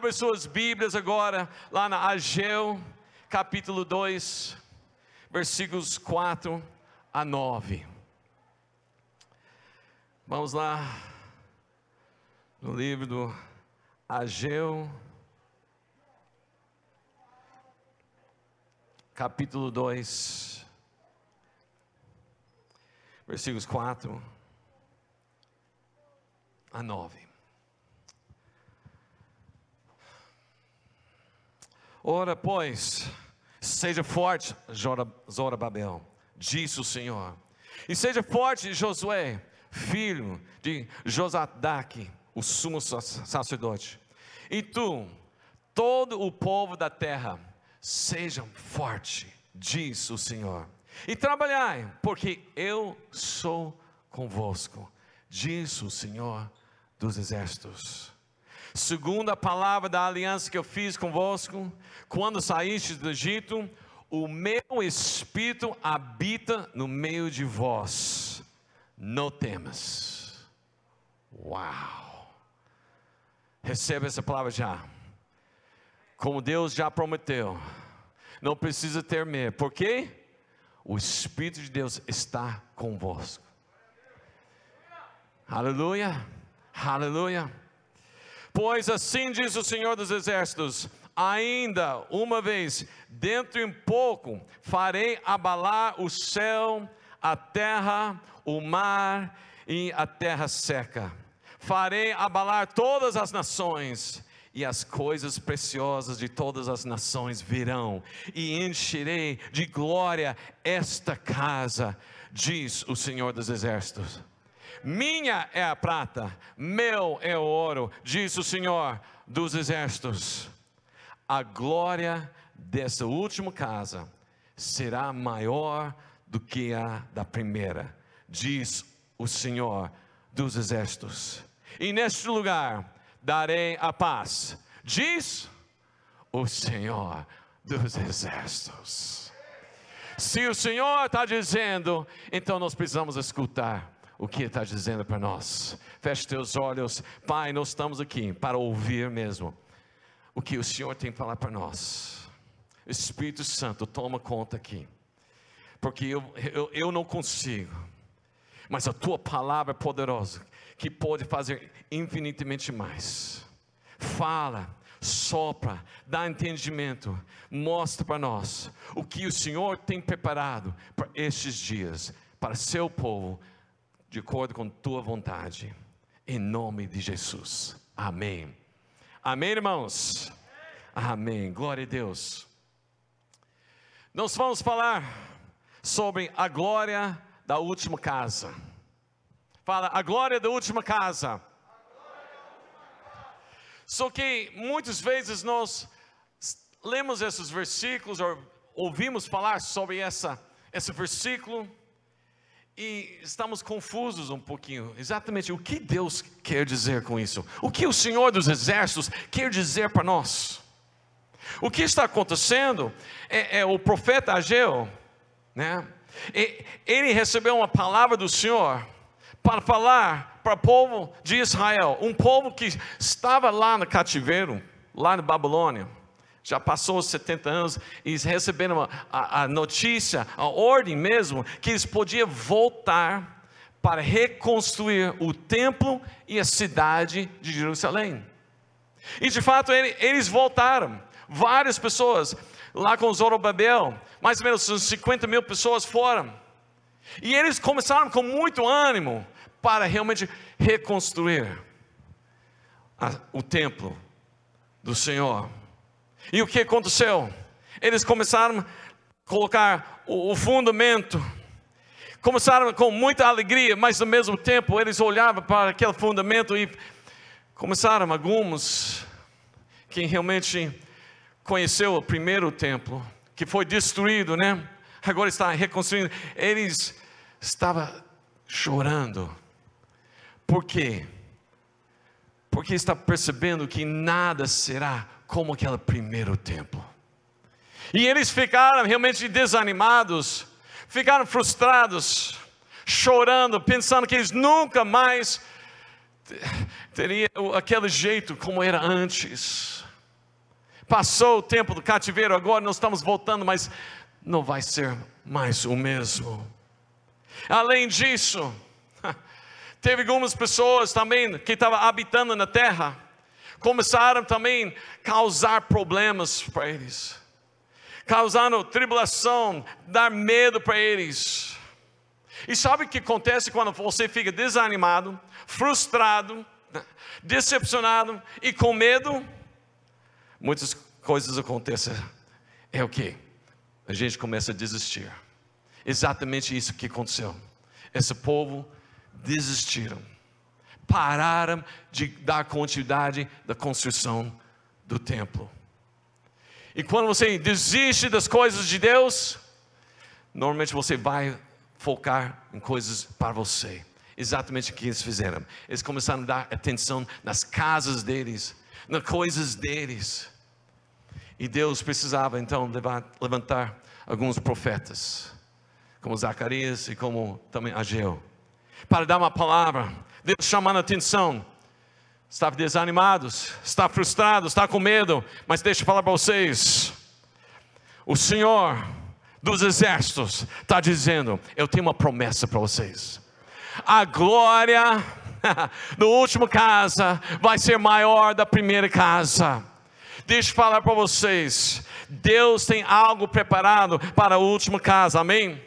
Abre suas Bíblias agora, lá na Ageu, capítulo 2, versículos 4 a 9. Vamos lá, no livro do Ageu, capítulo 2, versículos 4 a 9. Ora, pois, seja forte, Zorobabel, disse o Senhor, e seja forte Josué, filho de Josadaque, o sumo sacerdote, e tu, todo o povo da terra, sejam forte, diz o Senhor, e trabalhai, porque eu sou convosco, diz o Senhor dos exércitos segundo a palavra da aliança que eu fiz convosco, quando saíste do Egito, o meu espírito habita no meio de vós, não temas. Uau! Receba essa palavra já. Como Deus já prometeu, não precisa ter medo, porque o Espírito de Deus está convosco. Aleluia, aleluia. Pois assim diz o Senhor dos Exércitos: ainda uma vez, dentro em pouco, farei abalar o céu, a terra, o mar e a terra seca. Farei abalar todas as nações, e as coisas preciosas de todas as nações virão, e encherei de glória esta casa, diz o Senhor dos Exércitos. Minha é a prata, meu é o ouro, diz o Senhor dos exércitos. A glória dessa última casa será maior do que a da primeira, diz o Senhor dos exércitos. E neste lugar darei a paz, diz o Senhor dos exércitos. Se o Senhor está dizendo, então nós precisamos escutar o que está dizendo para nós. Feche teus olhos, Pai, nós estamos aqui para ouvir mesmo o que o Senhor tem para falar para nós. Espírito Santo, toma conta aqui, porque eu, eu, eu não consigo, mas a tua palavra é poderosa, que pode fazer infinitamente mais. Fala, sopra, dá entendimento, mostra para nós o que o Senhor tem preparado para estes dias, para seu povo, de acordo com tua vontade, em nome de Jesus. Amém. Amém, irmãos? Amém. Glória a Deus. Nós vamos falar sobre a glória da última casa. Fala, a glória da última casa. Só que muitas vezes nós lemos esses versículos ou ouvimos falar sobre essa, esse versículo e estamos confusos um pouquinho. Exatamente o que Deus quer dizer com isso? O que o Senhor dos Exércitos quer dizer para nós? O que está acontecendo é, é o profeta Ageu, né? E, ele recebeu uma palavra do Senhor para falar para o povo de Israel, um povo que estava lá no cativeiro, lá na Babilônia já passou os 70 anos e receberam a, a, notícia, a ordem mesmo, que eles podiam voltar para reconstruir o templo e a cidade de Jerusalém. E de fato eles voltaram, várias pessoas, lá com Zorobabel, mais ou menos 50 mil pessoas foram. E eles começaram com muito ânimo para realmente reconstruir a, o templo do Senhor. E o que aconteceu? Eles começaram a colocar o, o fundamento, começaram com muita alegria, mas ao mesmo tempo eles olhavam para aquele fundamento e começaram alguns quem realmente conheceu o primeiro templo, que foi destruído, né? Agora está reconstruindo. Eles estavam chorando. Por quê? Porque está percebendo que nada será como aquele primeiro templo. E eles ficaram realmente desanimados, ficaram frustrados, chorando, pensando que eles nunca mais teriam aquele jeito como era antes. Passou o tempo do cativeiro, agora nós estamos voltando, mas não vai ser mais o mesmo. Além disso, teve algumas pessoas também que estavam habitando na terra, começaram também a causar problemas para eles, causando tribulação, dar medo para eles. E sabe o que acontece quando você fica desanimado, frustrado, decepcionado e com medo? Muitas coisas acontecem. É o que? A gente começa a desistir. Exatamente isso que aconteceu. Esse povo desistiram, pararam de dar continuidade da construção do templo. E quando você desiste das coisas de Deus, normalmente você vai focar em coisas para você. Exatamente o que eles fizeram. Eles começaram a dar atenção nas casas deles, nas coisas deles. E Deus precisava então levantar alguns profetas, como Zacarias e como também Ageu, para dar uma palavra. Deus chamando a atenção. Está desanimados, está frustrado, está com medo, mas deixa eu falar para vocês. O Senhor dos exércitos está dizendo: Eu tenho uma promessa para vocês. A glória no último casa vai ser maior da primeira casa. Deixa eu falar para vocês: Deus tem algo preparado para a última casa, amém?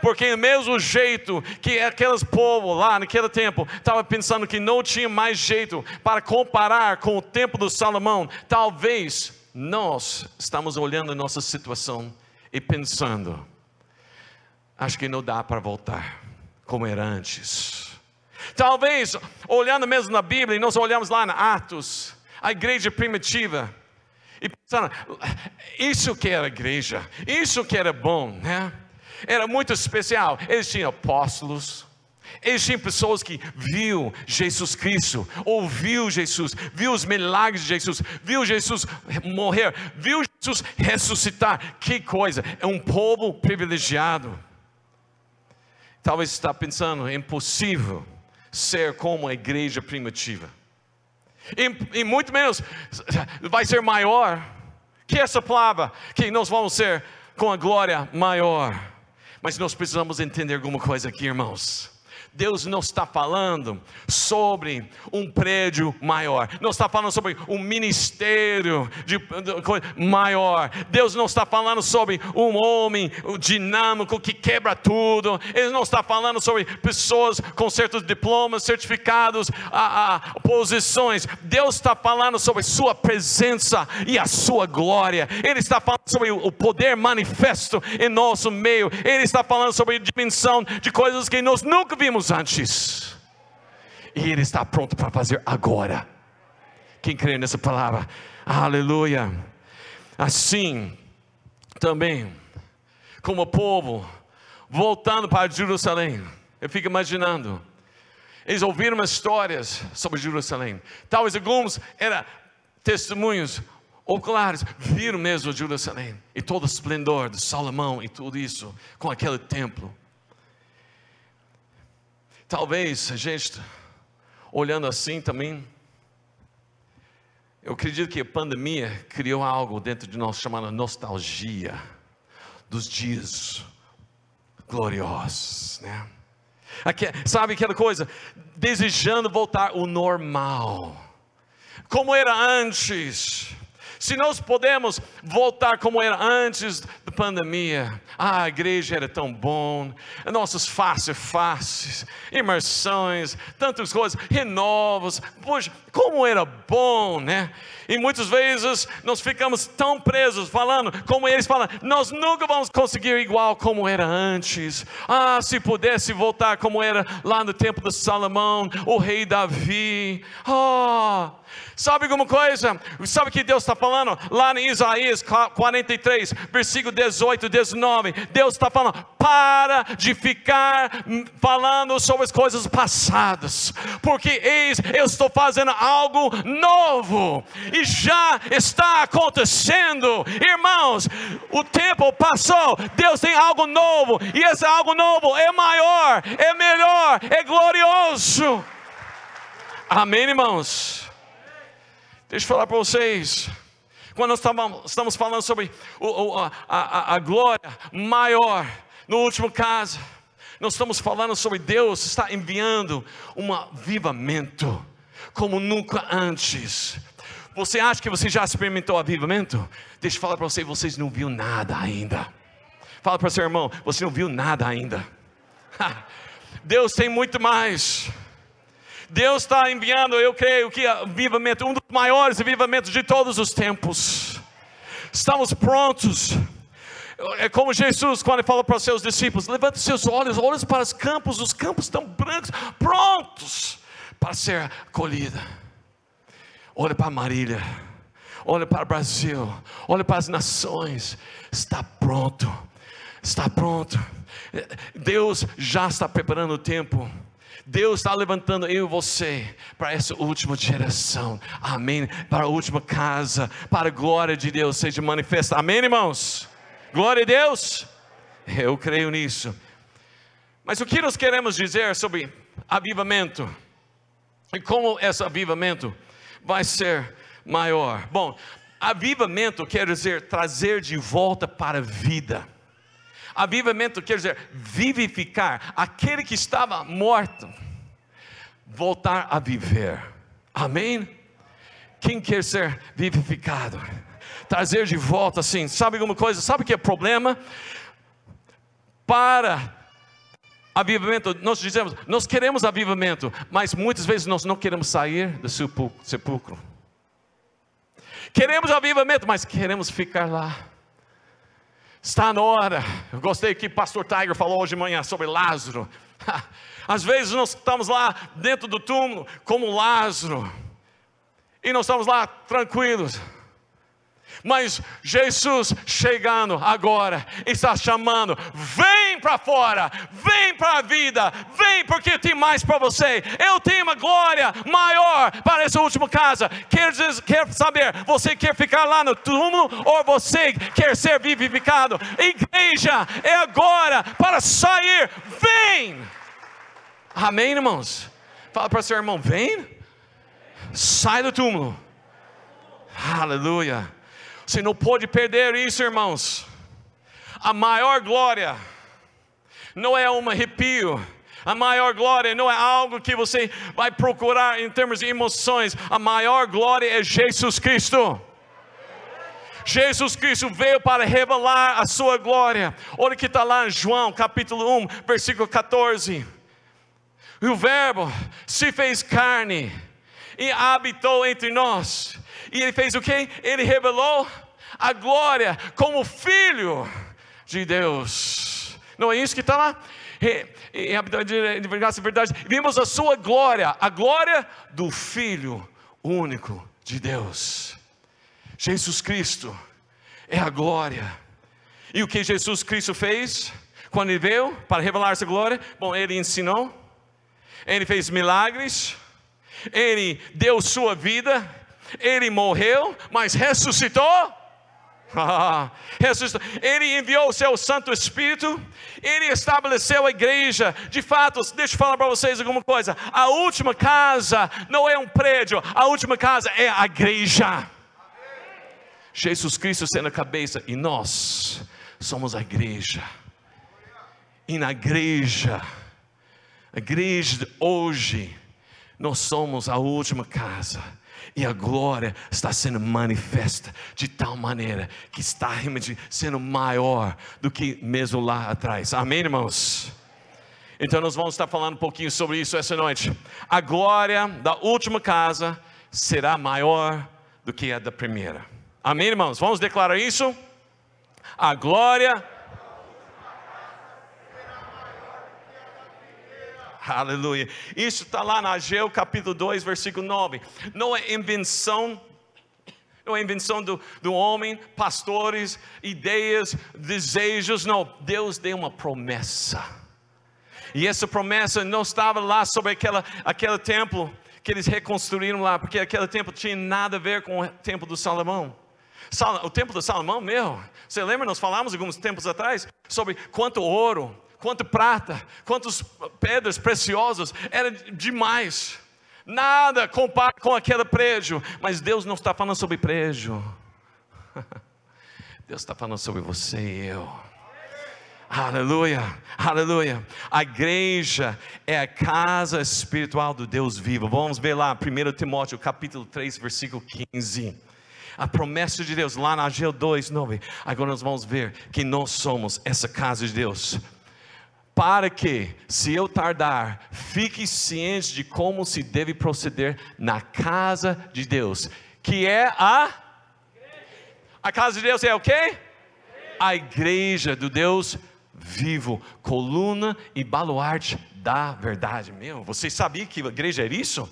Porque, do mesmo jeito que aqueles povos lá naquele tempo estavam pensando que não tinha mais jeito para comparar com o tempo do Salomão, talvez nós estamos olhando a nossa situação e pensando: acho que não dá para voltar como era antes. Talvez, olhando mesmo na Bíblia, e nós olhamos lá na Atos, a igreja primitiva, e pensando, isso que era igreja, isso que era bom, né? Era muito especial. Eles tinham apóstolos, eles tinham pessoas que viu Jesus Cristo, ouviu Jesus, viu os milagres de Jesus, viu Jesus morrer, viu Jesus ressuscitar. Que coisa! É um povo privilegiado. Talvez você está pensando, é impossível ser como a igreja primitiva. E, e muito menos vai ser maior que essa palavra, que nós vamos ser com a glória maior. Mas nós precisamos entender alguma coisa aqui, irmãos. Deus não está falando sobre um prédio maior, não está falando sobre um ministério de, de, maior, Deus não está falando sobre um homem dinâmico que quebra tudo, Ele não está falando sobre pessoas com certos diplomas, certificados, a, a, posições, Deus está falando sobre Sua presença e a Sua glória, Ele está falando sobre o poder manifesto em nosso meio, Ele está falando sobre dimensão de coisas que nós nunca vimos antes, e Ele está pronto para fazer agora. Quem crê nessa palavra? Aleluia. Assim, também, como povo, voltando para Jerusalém, eu fico imaginando, eles ouviram histórias sobre Jerusalém, talvez alguns eram testemunhos oculares, viram mesmo Jerusalém, e todo o esplendor de Salomão e tudo isso, com aquele templo. Talvez a gente, olhando assim também, eu acredito que a pandemia criou algo dentro de nós chamado nostalgia dos dias gloriosos, né? Aqui, sabe aquela coisa? Desejando voltar ao normal, como era antes. Se nós podemos voltar como era antes da pandemia, ah, a igreja era tão bom, nossos faces faces, imersões, tantas coisas, renovos, poxa, como era bom, né? E muitas vezes nós ficamos tão presos falando, como eles falam, nós nunca vamos conseguir igual como era antes. Ah, se pudesse voltar como era lá no tempo de Salomão, o rei Davi. Oh, Sabe alguma coisa? Sabe o que Deus está falando? Lá em Isaías 43, versículo 18, 19. Deus está falando: para de ficar falando sobre as coisas passadas, porque eis, eu estou fazendo algo novo, e já está acontecendo, irmãos. O tempo passou, Deus tem algo novo, e esse algo novo é maior, é melhor, é glorioso. Amém, irmãos? Deixa eu falar para vocês. Quando nós estamos falando sobre a, a, a glória maior, no último caso, nós estamos falando sobre Deus está enviando um avivamento como nunca antes. Você acha que você já experimentou avivamento? Deixa eu falar para você, vocês não viu nada ainda. Fala para seu irmão, você não viu nada ainda. Deus tem muito mais. Deus está enviando, eu creio que avivamento, um dos maiores avivamentos de todos os tempos. Estamos prontos. É como Jesus, quando ele falou para os seus discípulos: levante seus olhos, olhos para os campos, os campos estão brancos, prontos para ser colhida. Olha para Marília, olha para o Brasil, olha para as nações, está pronto, está pronto. Deus já está preparando o tempo. Deus está levantando eu e você para essa última geração, amém? Para a última casa, para a glória de Deus seja manifesta, amém, irmãos? Glória a Deus, eu creio nisso. Mas o que nós queremos dizer sobre avivamento? E como esse avivamento vai ser maior? Bom, avivamento quer dizer trazer de volta para a vida. Avivamento quer dizer vivificar aquele que estava morto, voltar a viver. Amém? Quem quer ser vivificado? Trazer de volta assim, sabe alguma coisa? Sabe o que é problema? Para avivamento, nós dizemos, nós queremos avivamento, mas muitas vezes nós não queremos sair do sepulcro. Queremos avivamento, mas queremos ficar lá. Está na hora. Eu gostei que o pastor Tiger falou hoje de manhã sobre Lázaro. Às vezes nós estamos lá dentro do túmulo como Lázaro. E nós estamos lá tranquilos. Mas Jesus chegando agora, está chamando: vem para fora, vem para a vida, vem porque tem mais para você. Eu tenho uma glória maior para essa última casa. Quer, quer saber, você quer ficar lá no túmulo ou você quer ser vivificado? Igreja é agora para sair, vem. Amém, irmãos? Fala para seu irmão: vem, sai do túmulo. Aleluia. Você não pode perder isso, irmãos. A maior glória não é um arrepio. A maior glória não é algo que você vai procurar em termos de emoções. A maior glória é Jesus Cristo. Jesus Cristo veio para revelar a sua glória. Olha que está lá em João capítulo 1, versículo 14. E o Verbo se fez carne e habitou entre nós. E ele fez o que? Ele revelou a glória como filho de Deus. Não é isso que está lá? Em verdade, verdade, vimos a sua glória, a glória do Filho único de Deus. Jesus Cristo é a glória. E o que Jesus Cristo fez quando ele veio para revelar essa glória? Bom, ele ensinou, ele fez milagres, ele deu sua vida, ele morreu, mas ressuscitou ele enviou o seu Santo Espírito, ele estabeleceu a igreja. De fato, deixa eu falar para vocês alguma coisa: a última casa não é um prédio, a última casa é a igreja. Jesus Cristo sendo a cabeça e nós somos a igreja. E na igreja, a igreja de hoje, nós somos a última casa e a glória está sendo manifesta de tal maneira que está realmente sendo maior do que mesmo lá atrás. Amém, irmãos? Então nós vamos estar falando um pouquinho sobre isso essa noite. A glória da última casa será maior do que a da primeira. Amém, irmãos? Vamos declarar isso? A glória Aleluia. Isso está lá na Ageu capítulo 2, versículo 9. Não é invenção não é invenção do, do homem, pastores, ideias, desejos, não. Deus deu uma promessa. E essa promessa não estava lá sobre aquela, aquele templo que eles reconstruíram lá, porque aquele templo tinha nada a ver com o templo do Salomão. O templo do Salomão, meu, você lembra? Nós falamos alguns tempos atrás sobre quanto ouro, quanto prata, quantas pedras preciosas, era demais. Nada compara com aquele prédio, mas Deus não está falando sobre prédio. Deus está falando sobre você e eu. Aleluia, aleluia. A igreja é a casa espiritual do Deus vivo. Vamos ver lá, 1 Timóteo capítulo 3, versículo 15. A promessa de Deus, lá na Ageu 2, 9. Agora nós vamos ver que nós somos essa casa de Deus. Para que, se eu tardar, fique ciente de como se deve proceder na casa de Deus, que é a. A casa de Deus é o quê? A igreja do Deus vivo coluna e baluarte da verdade. Meu, você sabia que a igreja era isso?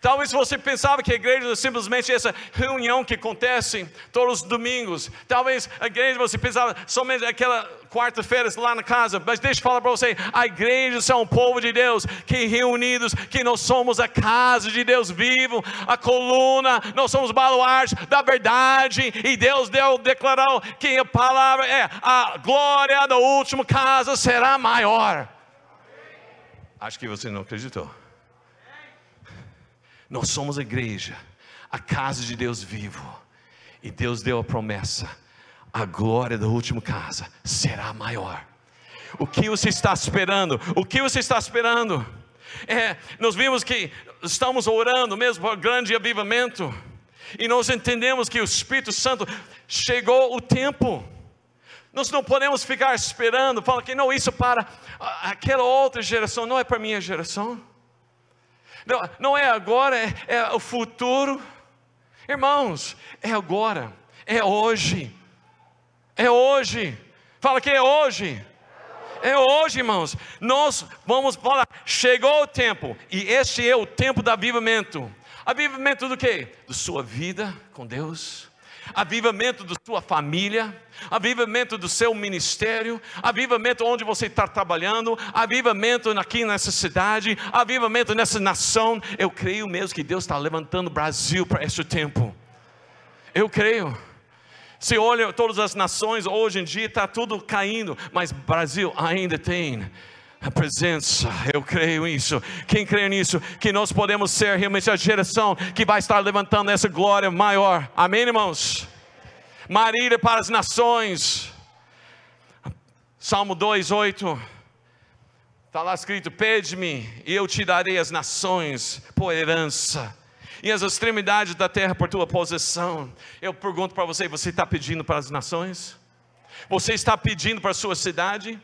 Talvez você pensava que a igreja é simplesmente essa reunião que acontece todos os domingos. Talvez a igreja você pensava somente aquela quarta-feira lá na casa. Mas deixa eu falar para você: a igreja é um povo de Deus que reunidos, que nós somos a casa de Deus vivo, a coluna, nós somos baluarte da verdade. E Deus deu, declarou que a palavra é a glória da última casa será maior. Acho que você não acreditou. Nós somos a igreja, a casa de Deus vivo. E Deus deu a promessa: a glória da última casa será maior. O que você está esperando? O que você está esperando? É, nós vimos que estamos orando mesmo por grande avivamento, e nós entendemos que o Espírito Santo chegou o tempo. Nós não podemos ficar esperando, fala que não, isso para aquela outra geração, não é para minha geração. Não, não é agora, é, é o futuro. Irmãos, é agora, é hoje. É hoje. Fala que é hoje. É hoje, irmãos. Nós vamos falar, chegou o tempo, e este é o tempo do avivamento. Avivamento do quê? Da sua vida com Deus avivamento da sua família, avivamento do seu ministério, avivamento onde você está trabalhando, avivamento aqui nessa cidade, avivamento nessa nação. Eu creio mesmo que Deus está levantando o Brasil para esse tempo. Eu creio. Se olha todas as nações hoje em dia está tudo caindo, mas Brasil ainda tem a presença, eu creio nisso. Quem crê nisso? Que nós podemos ser realmente a geração que vai estar levantando essa glória maior. Amém, irmãos? Marília para as nações. Salmo 2:8. Está lá escrito: Pede-me, e eu te darei as nações por herança, e as extremidades da terra por tua possessão. Eu pergunto para você: você está pedindo para as nações? Você está pedindo para a sua cidade?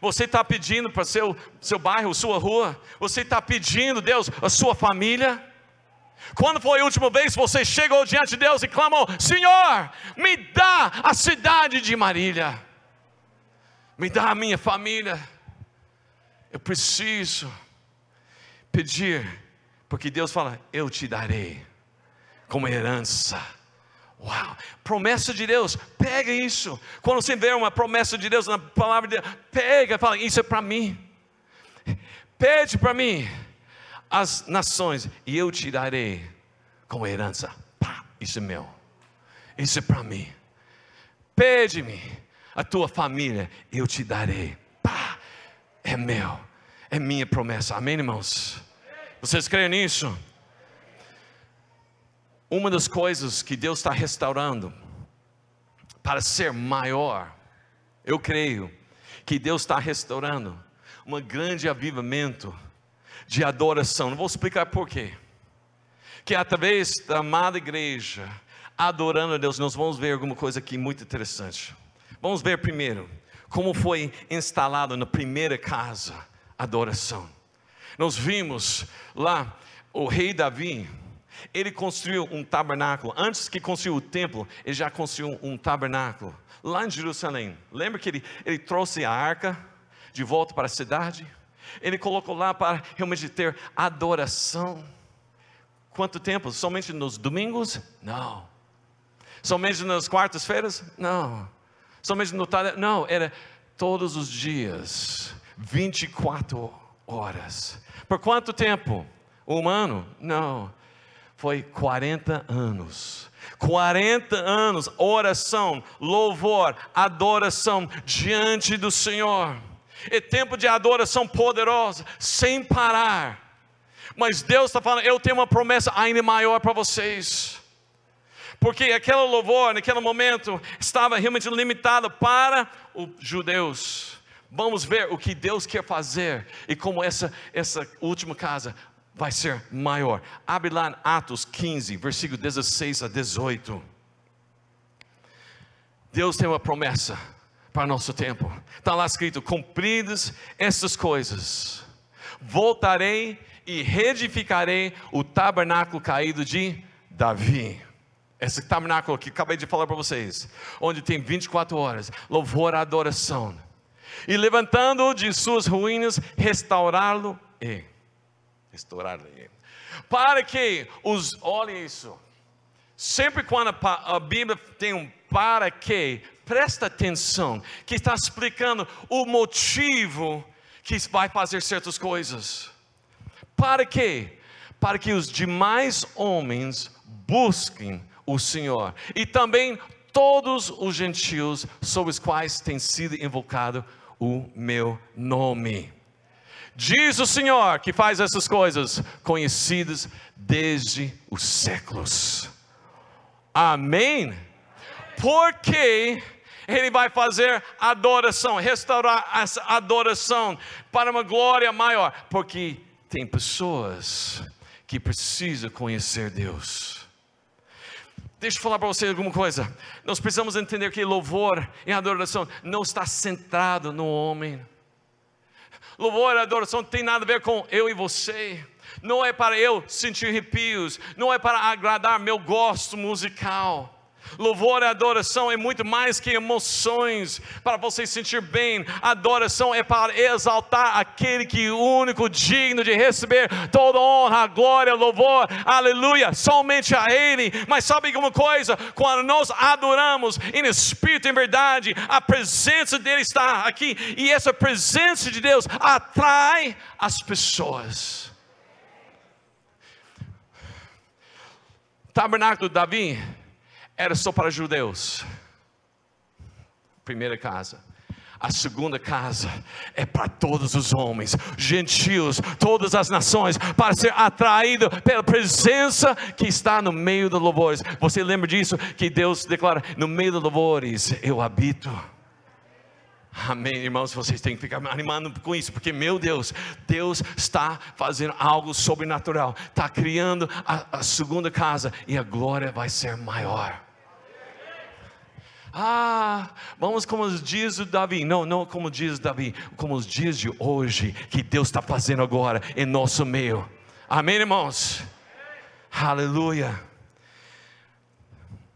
Você está pedindo para seu seu bairro, sua rua? Você está pedindo, Deus, a sua família? Quando foi a última vez que você chegou diante de Deus e clamou: Senhor, me dá a cidade de Marília, me dá a minha família. Eu preciso pedir, porque Deus fala: Eu te darei como herança. Uau, promessa de Deus, pega isso. Quando você vê uma promessa de Deus na palavra de Deus, pega e fala: Isso é para mim. Pede para mim as nações e eu te darei como herança. Pá, isso é meu. Isso é para mim. Pede-me a tua família, eu te darei. Pá, é meu. É minha promessa. Amém, irmãos? Vocês creem nisso? Uma das coisas que Deus está restaurando para ser maior, eu creio que Deus está restaurando um grande avivamento de adoração. Não vou explicar por quê. Que através da amada igreja, adorando a Deus, nós vamos ver alguma coisa aqui muito interessante. Vamos ver primeiro como foi instalado na primeira casa a adoração. Nós vimos lá o rei Davi, ele construiu um tabernáculo. Antes que construiu o templo, ele já construiu um tabernáculo lá em Jerusalém. Lembra que ele, ele trouxe a arca de volta para a cidade? Ele colocou lá para realmente ter adoração. Quanto tempo? Somente nos domingos? Não. Somente nas quartas-feiras? Não. Somente no tarde? Não, era todos os dias, 24 horas. Por quanto tempo? Humano? Não. Foi 40 anos. 40 anos, oração, louvor, adoração diante do Senhor é tempo de adoração poderosa, sem parar. Mas Deus está falando, eu tenho uma promessa ainda maior para vocês. Porque aquele louvor, naquele momento, estava realmente limitado para os judeus. Vamos ver o que Deus quer fazer e como essa, essa última casa vai ser maior. Abre lá em Atos 15, versículo 16 a 18. Deus tem uma promessa para nosso tempo. Está lá escrito: cumpridas estas coisas, voltarei e reedificarei o tabernáculo caído de Davi. Esse tabernáculo que acabei de falar para vocês, onde tem 24 horas, louvor adoração. E levantando-o de suas ruínas, restaurá-lo e restaurá-lo. Para que os, olhem isso. Sempre quando a, Bíblia tem um para que, presta atenção, que está explicando o motivo que vai fazer certas coisas. Para quê? Para que os demais homens busquem o Senhor e também todos os gentios sobre os quais tem sido invocado o meu nome. Diz o Senhor que faz essas coisas conhecidas desde os séculos. Amém? Porque ele vai fazer adoração, restaurar essa adoração para uma glória maior, porque tem pessoas que precisam conhecer Deus. Deixa eu falar para você alguma coisa. Nós precisamos entender que louvor e adoração não está centrado no homem. Louvor e adoração não tem nada a ver com eu e você. Não é para eu sentir arrepios, não é para agradar meu gosto musical. Louvor e adoração é muito mais que emoções para você se sentir bem. Adoração é para exaltar aquele que é único digno de receber toda honra, glória, louvor, aleluia, somente a Ele. Mas sabe alguma coisa? Quando nós adoramos em espírito e em verdade, a presença dele está aqui e essa presença de Deus atrai as pessoas. Tabernáculo Davi era só para judeus. Primeira casa. A segunda casa é para todos os homens, gentios, todas as nações, para ser atraído pela presença que está no meio dos louvores. Você lembra disso? Que Deus declara: no meio dos louvores eu habito. Amém, irmãos, vocês têm que ficar animando com isso, porque meu Deus, Deus está fazendo algo sobrenatural, está criando a, a segunda casa e a glória vai ser maior. Ah, vamos como dias de Davi. Não, não como diz Davi, como os dias de hoje, que Deus está fazendo agora em nosso meio. Amém, irmãos? Aleluia.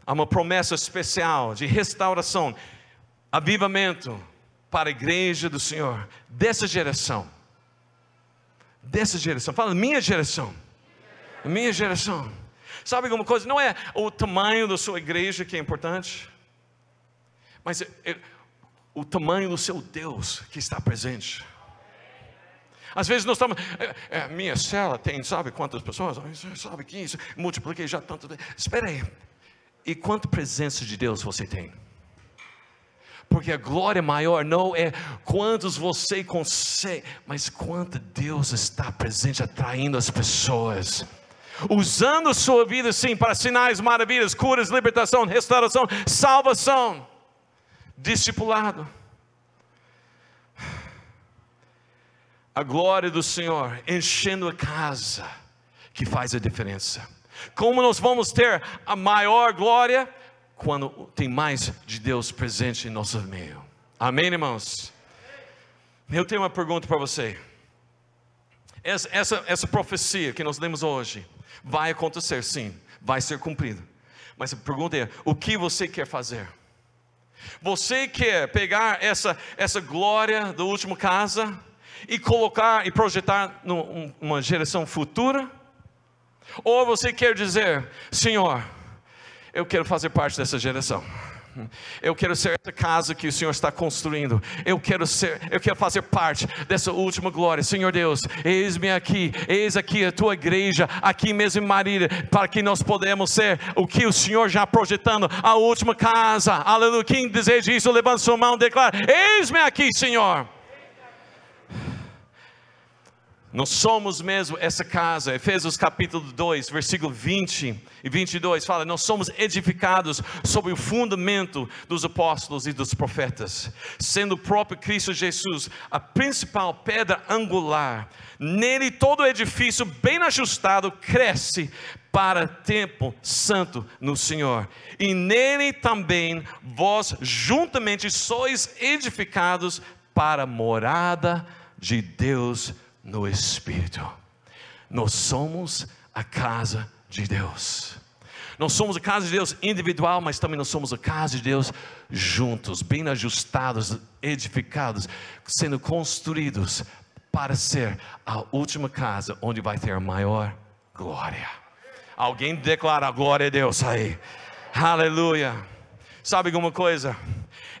Há uma promessa especial de restauração, avivamento para a igreja do Senhor, dessa geração. Dessa geração, fala minha geração. Minha geração. Sabe alguma coisa? Não é o tamanho da sua igreja que é importante mas é, é, o tamanho do seu Deus que está presente. Às vezes nós estamos, é, é, minha cela tem, sabe quantas pessoas? Sabe que isso, multipliquei já tanto. Espera aí, e quanta presença de Deus você tem? Porque a glória maior não é quantos você consegue, mas quanto Deus está presente atraindo as pessoas usando sua vida sim para sinais, maravilhas, curas, libertação, restauração, salvação discipulado. A glória do Senhor enchendo a casa, que faz a diferença. Como nós vamos ter a maior glória quando tem mais de Deus presente em nosso meio? Amém, irmãos? Eu tenho uma pergunta para você. Essa, essa, essa profecia que nós lemos hoje vai acontecer, sim, vai ser cumprida. Mas a pergunta é: o que você quer fazer? Você quer pegar essa, essa glória do último casa e colocar e projetar numa geração futura? Ou você quer dizer, Senhor, eu quero fazer parte dessa geração. Eu quero ser essa casa que o Senhor está construindo. Eu quero ser, eu quero fazer parte dessa última glória. Senhor Deus, eis-me aqui, eis aqui a tua igreja, aqui mesmo em Marília, para que nós podemos ser o que o Senhor já projetando, a última casa. Aleluia. Quem deseja isso, levanta sua mão e declara: Eis-me aqui, Senhor. Nós somos mesmo essa casa. Efésios capítulo 2, versículo 20 e 22 fala: Nós somos edificados sobre o fundamento dos apóstolos e dos profetas, sendo o próprio Cristo Jesus a principal pedra angular. Nele todo edifício bem ajustado cresce para tempo santo no Senhor. E nele também vós juntamente sois edificados para morada de Deus no Espírito. Nós somos a casa de Deus. Nós somos a casa de Deus individual, mas também nós somos a casa de Deus juntos, bem ajustados, edificados, sendo construídos para ser a última casa onde vai ter a maior glória. Alguém declara a glória a Deus aí. Aleluia. Sabe alguma coisa?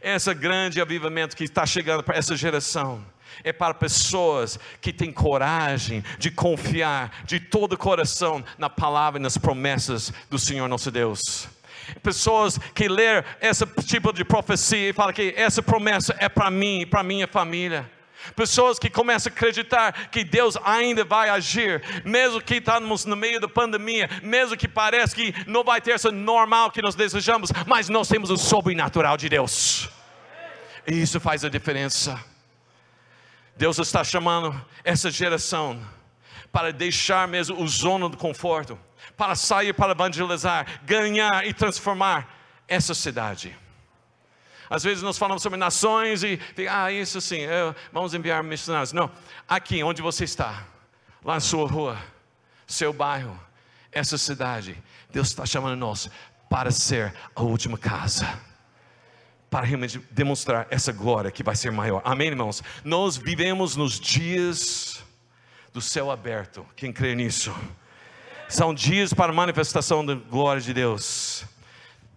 Esse grande avivamento que está chegando para essa geração é para pessoas que têm coragem de confiar de todo o coração na palavra e nas promessas do Senhor nosso Deus. Pessoas que ler esse tipo de profecia e falam que essa promessa é para mim e para minha família. Pessoas que começam a acreditar que Deus ainda vai agir, mesmo que estamos no meio da pandemia, mesmo que parece que não vai ter essa normal que nós desejamos, mas nós temos o sobrenatural de Deus. E isso faz a diferença. Deus está chamando essa geração para deixar mesmo o zona do conforto, para sair para evangelizar, ganhar e transformar essa cidade. Às vezes nós falamos sobre nações e, ah, isso sim, vamos enviar missionários. Não, aqui onde você está, lá na sua rua, seu bairro, essa cidade, Deus está chamando nós para ser a última casa para demonstrar essa glória que vai ser maior. Amém, irmãos? Nós vivemos nos dias do céu aberto. Quem crê nisso? São dias para manifestação da glória de Deus.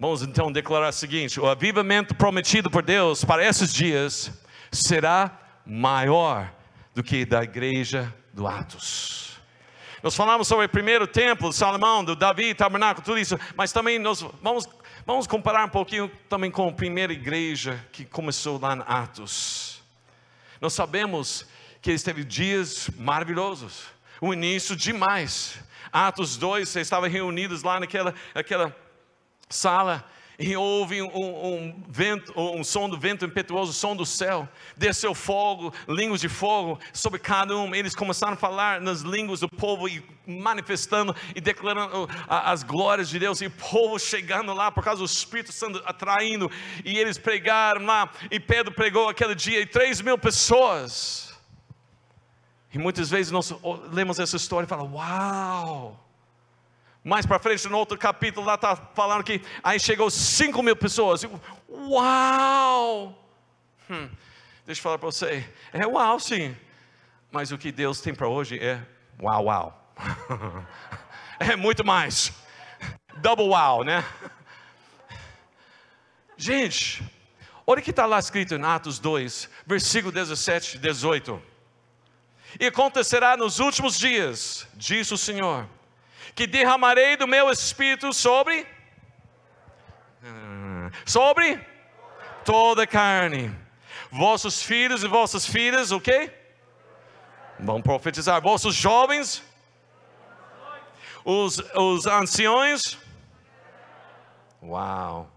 Vamos então declarar o seguinte: o avivamento prometido por Deus para esses dias será maior do que da igreja do Atos. Nós falamos sobre o primeiro templo, Salomão, do Davi, tabernáculo, tudo isso, mas também nós vamos Vamos comparar um pouquinho também com a primeira igreja que começou lá em Atos. Nós sabemos que eles teve dias maravilhosos, o início demais. Atos 2, vocês estavam reunidos lá naquela, naquela sala e houve um, um, vento, um som do vento impetuoso, som do céu, desceu fogo, línguas de fogo sobre cada um. Eles começaram a falar nas línguas do povo e manifestando e declarando as glórias de Deus. E o povo chegando lá por causa do Espírito Santo atraindo. E eles pregaram lá. E Pedro pregou aquele dia e três mil pessoas. E muitas vezes nós lemos essa história e falamos: Uau! Mais para frente, no outro capítulo, lá está falando que aí chegou 5 mil pessoas. Uau! Hum, deixa eu falar para você. É uau, sim. Mas o que Deus tem para hoje é uau, uau. é muito mais. Double uau, né? Gente, olha o que está lá escrito em Atos 2, versículo 17 e 18. E acontecerá nos últimos dias, diz o Senhor que derramarei do meu espírito sobre sobre toda a carne. Vossos filhos e vossas filhas, o quê? Vão profetizar. Vossos jovens, os, os anciões. Uau.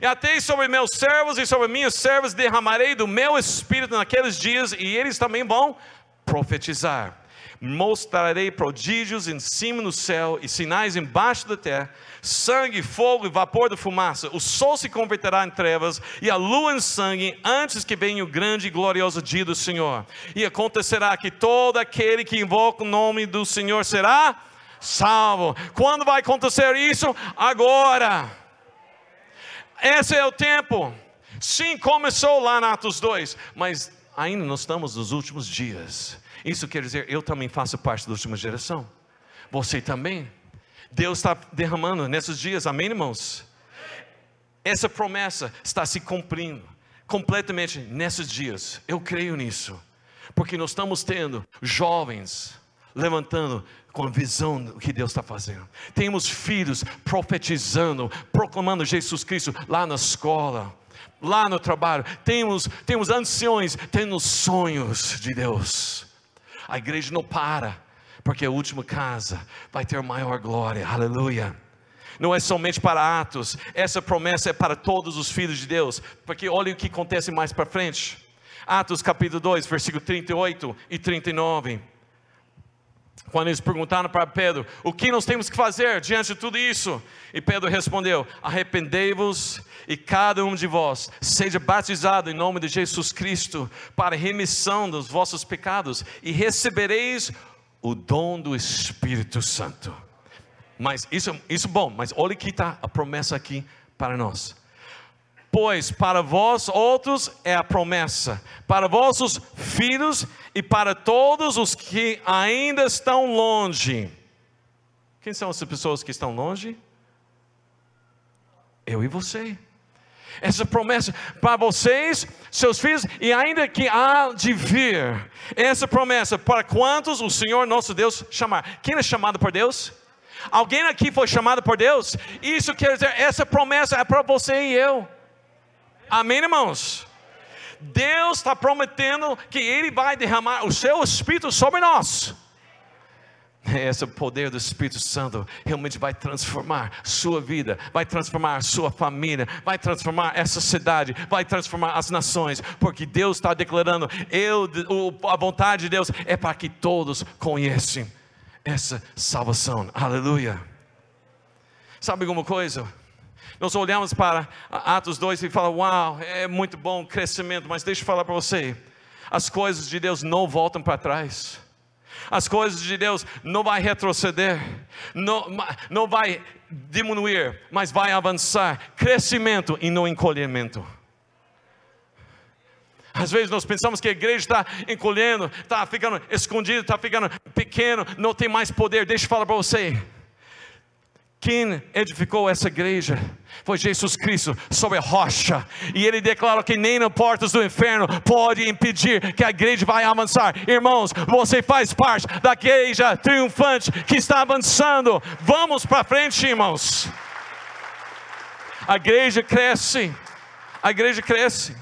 E até sobre meus servos e sobre minhas servas derramarei do meu espírito naqueles dias, e eles também vão profetizar mostrarei prodígios em cima no céu e sinais embaixo da terra, sangue, fogo e vapor de fumaça. O sol se converterá em trevas e a lua em sangue antes que venha o grande e glorioso dia do Senhor. E acontecerá que todo aquele que invoca o nome do Senhor será salvo. Quando vai acontecer isso? Agora. Esse é o tempo. Sim, começou lá na Atos 2, mas ainda nós estamos nos últimos dias. Isso quer dizer, eu também faço parte da última geração. Você também. Deus está derramando nesses dias, amém, irmãos? Essa promessa está se cumprindo completamente nesses dias. Eu creio nisso, porque nós estamos tendo jovens levantando com a visão do que Deus está fazendo. Temos filhos profetizando, proclamando Jesus Cristo lá na escola, lá no trabalho. Temos, temos anciões tendo sonhos de Deus A igreja não para, porque a última casa vai ter maior glória, aleluia. Não é somente para Atos, essa promessa é para todos os filhos de Deus, porque olha o que acontece mais para frente. Atos capítulo 2, versículo 38 e 39. Quando eles perguntaram para Pedro: O que nós temos que fazer diante de tudo isso? E Pedro respondeu: Arrependei-vos e cada um de vós seja batizado em nome de Jesus Cristo para remissão dos vossos pecados e recebereis o dom do Espírito Santo. Mas isso, isso é bom, mas olha que está a promessa aqui para nós. Pois para vós outros é a promessa, para vossos filhos e para todos os que ainda estão longe. Quem são essas pessoas que estão longe? Eu e você. Essa promessa para vocês, seus filhos, e ainda que há de vir, essa promessa para quantos o Senhor nosso Deus chamar. Quem é chamado por Deus? Alguém aqui foi chamado por Deus? Isso quer dizer, essa promessa é para você e eu. Amém, irmãos? Deus está prometendo que Ele vai derramar o seu Espírito sobre nós. Esse poder do Espírito Santo realmente vai transformar sua vida, vai transformar sua família, vai transformar essa cidade, vai transformar as nações, porque Deus está declarando: eu, a vontade de Deus é para que todos conheçam essa salvação. Aleluia. Sabe alguma coisa? Nós olhamos para Atos 2 e falamos: Uau, é muito bom o crescimento, mas deixa eu falar para você: as coisas de Deus não voltam para trás. As coisas de Deus não vai retroceder, não, não vai diminuir, mas vai avançar. Crescimento e não encolhimento. Às vezes nós pensamos que a igreja está encolhendo, está ficando escondida, está ficando pequeno, não tem mais poder. Deixa eu falar para você. Quem edificou essa igreja foi Jesus Cristo sobre a rocha, e ele declarou que nem nas portas do inferno pode impedir que a igreja vai avançar. Irmãos, você faz parte da igreja triunfante que está avançando. Vamos para frente, irmãos. A igreja cresce, a igreja cresce.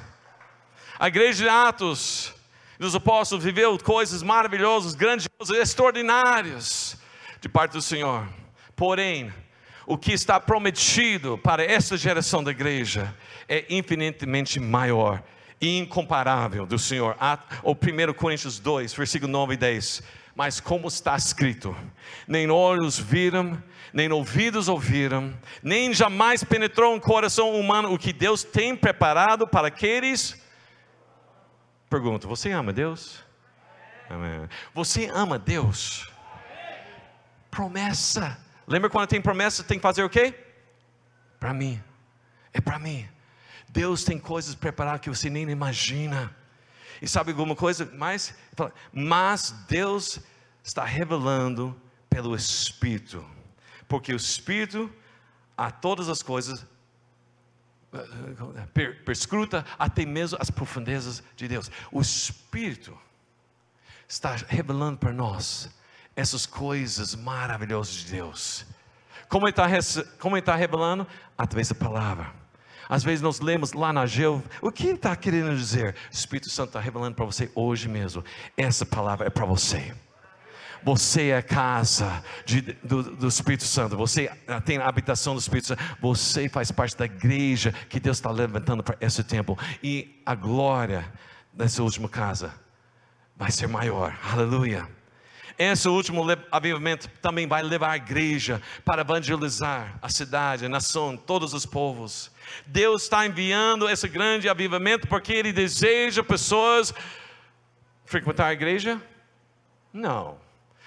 A igreja de Atos dos apóstolos viveu coisas maravilhosas, grandiosas, extraordinárias de parte do Senhor. Porém, o que está prometido para esta geração da igreja é infinitamente maior e incomparável do Senhor. O 1 Coríntios 2, versículo 9 e 10. Mas como está escrito: nem olhos viram, nem ouvidos ouviram, nem jamais penetrou um coração humano o que Deus tem preparado para aqueles Pergunto: você ama Deus? Amém. Você ama Deus? Promessa. Lembra quando tem promessa, tem que fazer o quê? Para mim. É para mim. Deus tem coisas preparadas que você nem imagina. E sabe alguma coisa mais? Mas Deus está revelando pelo Espírito. Porque o Espírito a todas as coisas perscruta até mesmo as profundezas de Deus. O Espírito está revelando para nós essas coisas maravilhosas de Deus. Como Ele está, está revelando? Através da palavra. Às vezes nós lemos lá na Geu, o que ele está querendo dizer? O Espírito Santo está revelando para você hoje mesmo. Essa palavra é para você. Você é casa de, do, do, Espírito Santo, você tem a habitação do Espírito Santo, você faz parte da igreja que Deus está levantando para esse tempo, e a glória dessa última casa vai ser maior, aleluia. Esse último avivamento também vai levar a igreja para evangelizar a cidade, a nação, todos os povos. Deus está enviando esse grande avivamento porque Ele deseja pessoas frequentar a igreja? Não.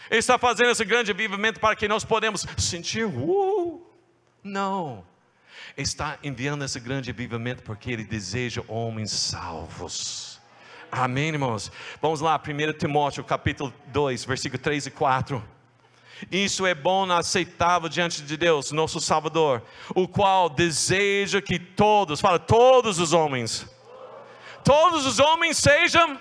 Ele está fazendo esse grande avivamento para que nós podemos sentir, uh, não. Ele está enviando esse grande avivamento porque Ele deseja homens salvos. Amém, irmãos? Vamos lá, 1 Timóteo capítulo 2, versículo 3 e 4. Isso é bom e aceitável diante de Deus, nosso Salvador, o qual deseja que todos, fala, todos os homens, todos os homens sejam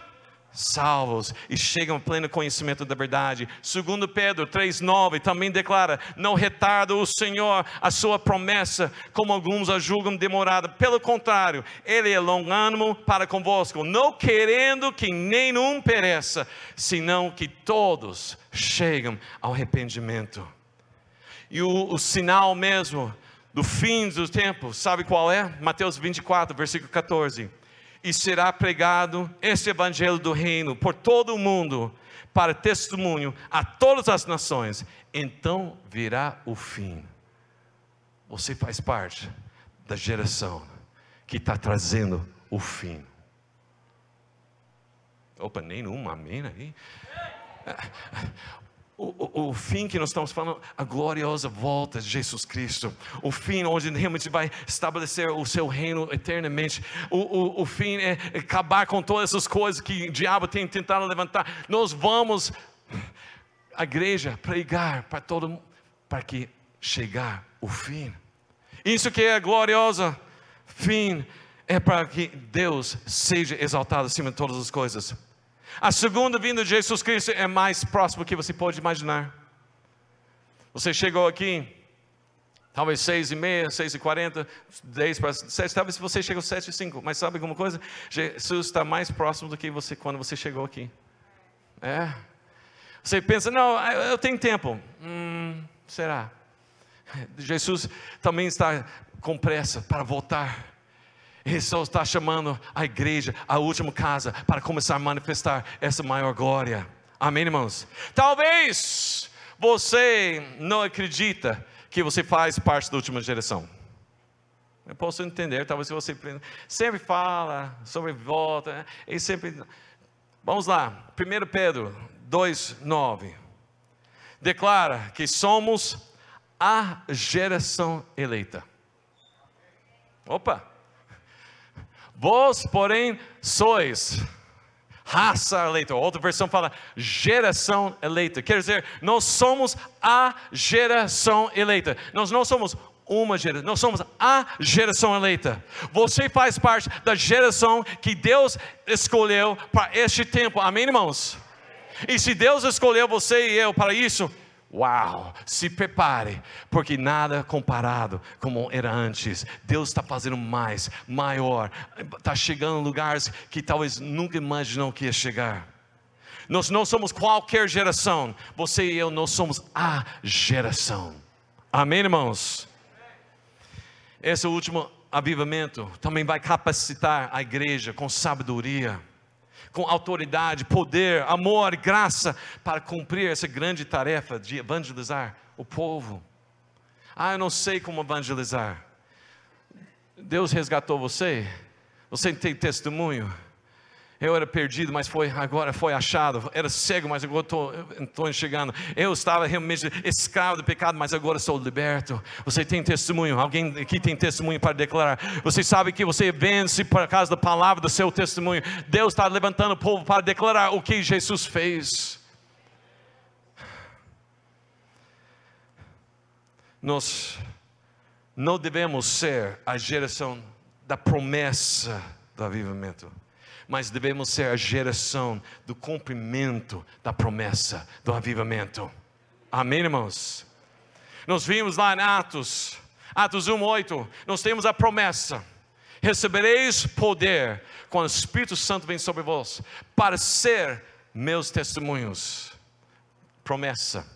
salvos e chegam ao pleno conhecimento da verdade. Segundo Pedro 3:9 também declara: "Não retarda o Senhor a sua promessa, como alguns a julgam demorada. Pelo contrário, ele é longânimo para convosco, não querendo que nenhum pereça, senão que todos cheguem ao arrependimento." E o, o sinal mesmo do fim do tempo, sabe qual é? Mateus 24, versículo 14 e será pregado este evangelho do reino por todo o mundo, para testemunho a todas as nações. Então virá o fim. Você faz parte da geração que está trazendo o fim. Opa, nenhum amém aí. O, o, o, fim que nós estamos falando, a gloriosa volta de Jesus Cristo, o fim onde realmente vai estabelecer o seu reino eternamente, o, o, fim é acabar com todas essas coisas que o diabo tem tentado levantar. Nós vamos, a igreja, pregar para todo mundo, para que chegar o fim. Isso que é a gloriosa fim, é para que Deus seja exaltado acima de todas as coisas. A segunda vinda de Jesus Cristo é mais próxima que você pode imaginar. Você chegou aqui, talvez seis e meia, seis e quarenta, dez para sete, talvez você chegou sete e cinco, mas sabe alguma coisa? Jesus está mais próximo do que você quando você chegou aqui. É. Você pensa, não, eu tenho tempo. Hum, será? Jesus também está com pressa para voltar. Só está chamando a igreja, a última casa, para começar a manifestar essa maior glória. Amém, irmãos? Talvez você não acredita que você faz parte da última geração. Eu posso entender, talvez você sempre fala sobre volta, né? e sempre. Vamos lá, 1 Pedro 2,9 declara que somos a geração eleita. Opa! Vós, porém, sois raça eleita. Outra versão fala geração eleita. Quer dizer, nós somos a geração eleita. Nós não somos uma geração, nós somos a geração eleita. Você faz parte da geração que Deus escolheu para este tempo. Amém, irmãos? E se Deus escolheu você e eu para isso, Uau, se prepare, porque nada comparado como era antes. Deus está fazendo mais, maior, está chegando em lugares que talvez nunca imaginou que ia chegar. Nós não somos qualquer geração, você e eu, nós somos a geração. Amém, irmãos? Esse último avivamento também vai capacitar a igreja com sabedoria com autoridade, poder, amor, graça para cumprir essa grande tarefa de evangelizar o povo. Ah, eu não sei como evangelizar. Deus resgatou você? Você tem testemunho? Eu era perdido, mas foi agora foi achado. Era cego, mas agora estou enxergando. Eu estava realmente escravo do pecado, mas agora sou liberto. Você tem testemunho? Alguém aqui tem testemunho para declarar? Você sabe que você vence por causa da palavra do seu testemunho. Deus está levantando o povo para declarar o que Jesus fez. Nós não devemos ser a geração da promessa do avivamento mas devemos ser a geração do cumprimento da promessa do avivamento. Amém, irmãos? Nós vimos lá em Atos, Atos 1:8, nós temos a promessa: recebereis poder quando o Espírito Santo vem sobre vós, para ser meus testemunhos. Promessa.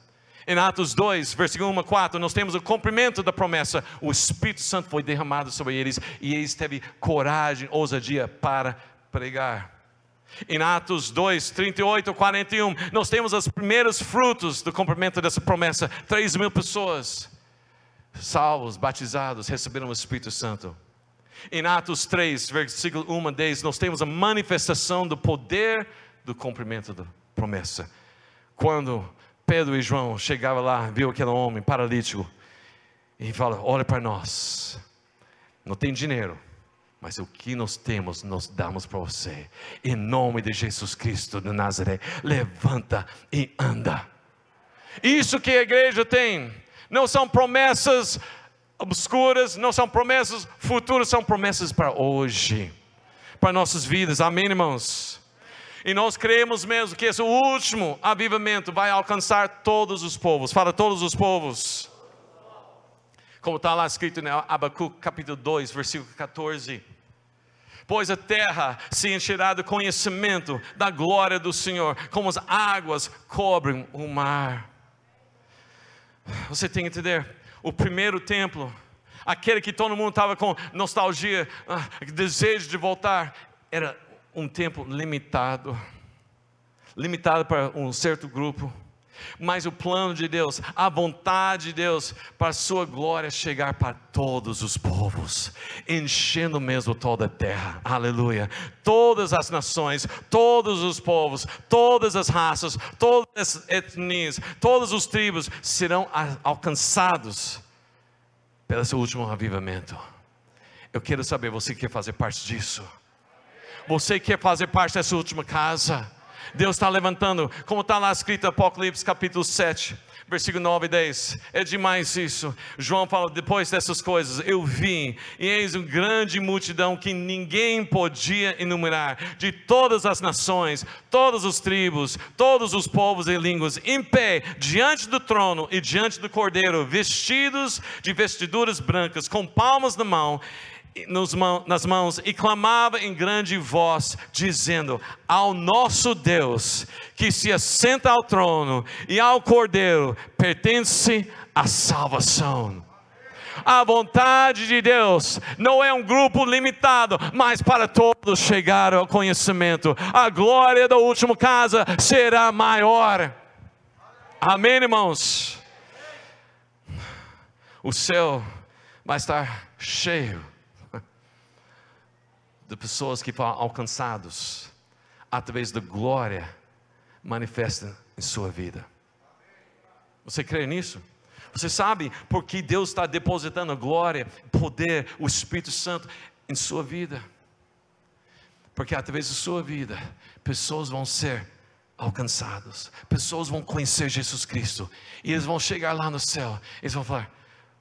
Em Atos 2, versículo 1 a 4, nós temos o cumprimento da promessa. O Espírito Santo foi derramado sobre eles e eles teve coragem, ousadia para pregar. Em Atos 2, 38, 41, nós temos os primeiros frutos do cumprimento dessa promessa: 3 mil pessoas salvos, batizados, receberam o Espírito Santo. Em Atos 3, versículo 1 a 10, nós temos a manifestação do poder do cumprimento da promessa. Quando Pedro e João chegavam lá, viu aquele homem paralítico e fala: Olha para nós, não tem dinheiro, mas o que nós temos, nós damos para você. Em nome de Jesus Cristo de Nazaré, levanta e anda. Isso que a igreja tem, não são promessas obscuras, não são promessas futuras, são promessas para hoje, para nossas vidas. Amém, irmãos? E nós cremos mesmo que esse último avivamento vai alcançar todos os povos. Fala todos os povos. Como está lá escrito em Abacuque capítulo 2, versículo 14 pois a terra se encherá do conhecimento da glória do Senhor, como as águas cobrem o mar. Você tem que entender, o primeiro templo, aquele que todo mundo estava com nostalgia, ah, desejo de voltar, era um templo limitado, limitado para um certo grupo mas o plano de Deus, a vontade de Deus para a sua glória chegar para todos os povos, enchendo mesmo toda a terra, aleluia. Todas as nações, todos os povos, todas as raças, todas as etnias, todas os tribos serão alcançados pelo seu último avivamento. Eu quero saber, você quer fazer parte disso? Você quer fazer parte dessa última casa? Deus está levantando, como está lá escrito Apocalipse capítulo 7, versículo 9 e 10. É demais isso. João fala: depois dessas coisas, eu vim, e eis uma grande multidão que ninguém podia enumerar, de todas as nações, todas as tribos, todos os povos e línguas, em pé, diante do trono e diante do cordeiro, vestidos de vestiduras brancas, com palmas na mão nas mãos e clamava em grande voz, dizendo: Ao nosso Deus, que se assenta ao trono e ao Cordeiro, pertence a salvação. A vontade de Deus não é um grupo limitado, mas para todos chegar ao conhecimento. A glória da última casa será maior. Amém, irmãos? O céu vai estar cheio de pessoas que foram alcançados através da glória manifesta em sua vida. Você crê nisso? Você sabe por que Deus está depositando a glória, poder, o Espírito Santo em sua vida? Porque através da sua vida, pessoas vão ser alcançadas, pessoas vão conhecer Jesus Cristo, e eles vão chegar lá no céu, eles vão falar: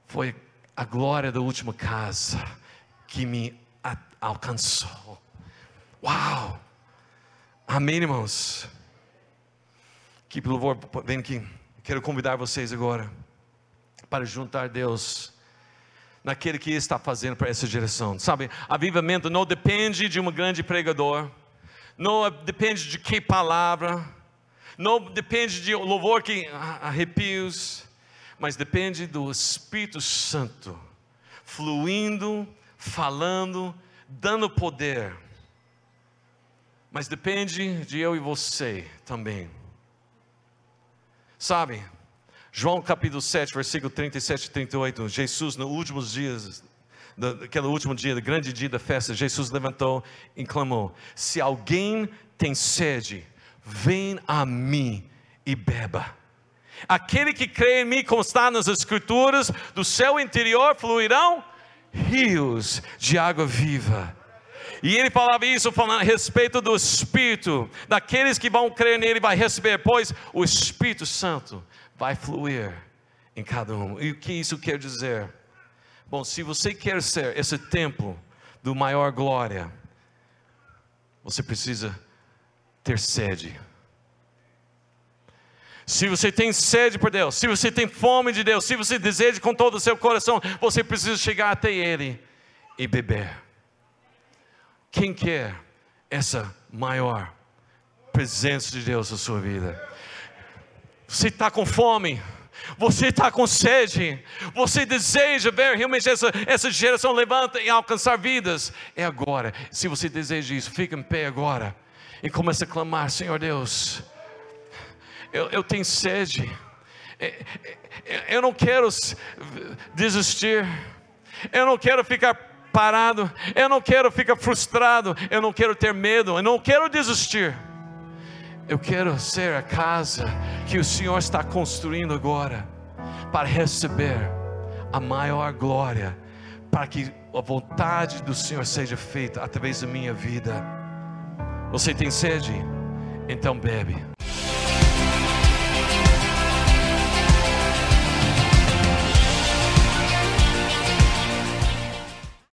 Foi a glória da última casa que me alcançou. Uau! Amém, irmãos? Que louvor, vem aqui. Quero convidar vocês agora para juntar Deus naquele que está fazendo para essa direção. Sabe, avivamento não depende de um grande pregador, não depende de que palavra, não depende de louvor que arrepios, mas depende do Espírito Santo fluindo, falando dando poder, mas depende de eu e você também. Sabe, João capítulo 7, versículo 37 e 38, Jesus nos últimos dias, naquele último dia, do grande dia da festa, Jesus levantou e clamou: Se alguém tem sede, vem a mim e beba. Aquele que crê em mim, como está nas Escrituras, do seu interior fluirão rios de água viva. E ele falava isso falando a respeito do Espírito, daqueles que vão crer nele, vai receber, pois o Espírito Santo vai fluir em cada um. E o que isso quer dizer? Bom, se você quer ser esse templo do maior glória, você precisa ter sede se você tem sede por Deus, se você tem fome de Deus, se você deseja com todo o seu coração, você precisa chegar até Ele e beber. Quem quer essa maior presença de Deus na sua vida? Você está com fome, você está com sede, você deseja ver realmente essa, essa geração levanta e alcançar vidas. É agora. Se você deseja isso, fica em pé agora e comece a clamar: Senhor Deus eu, eu tenho sede, é, é, eu não quero desistir, eu não quero ficar parado, eu não quero ficar frustrado, eu não quero ter medo, eu não quero desistir. Eu quero ser a casa que o Senhor está construindo agora, para receber a maior glória, para que a vontade do Senhor seja feita através da minha vida. Você tem sede? Então bebe.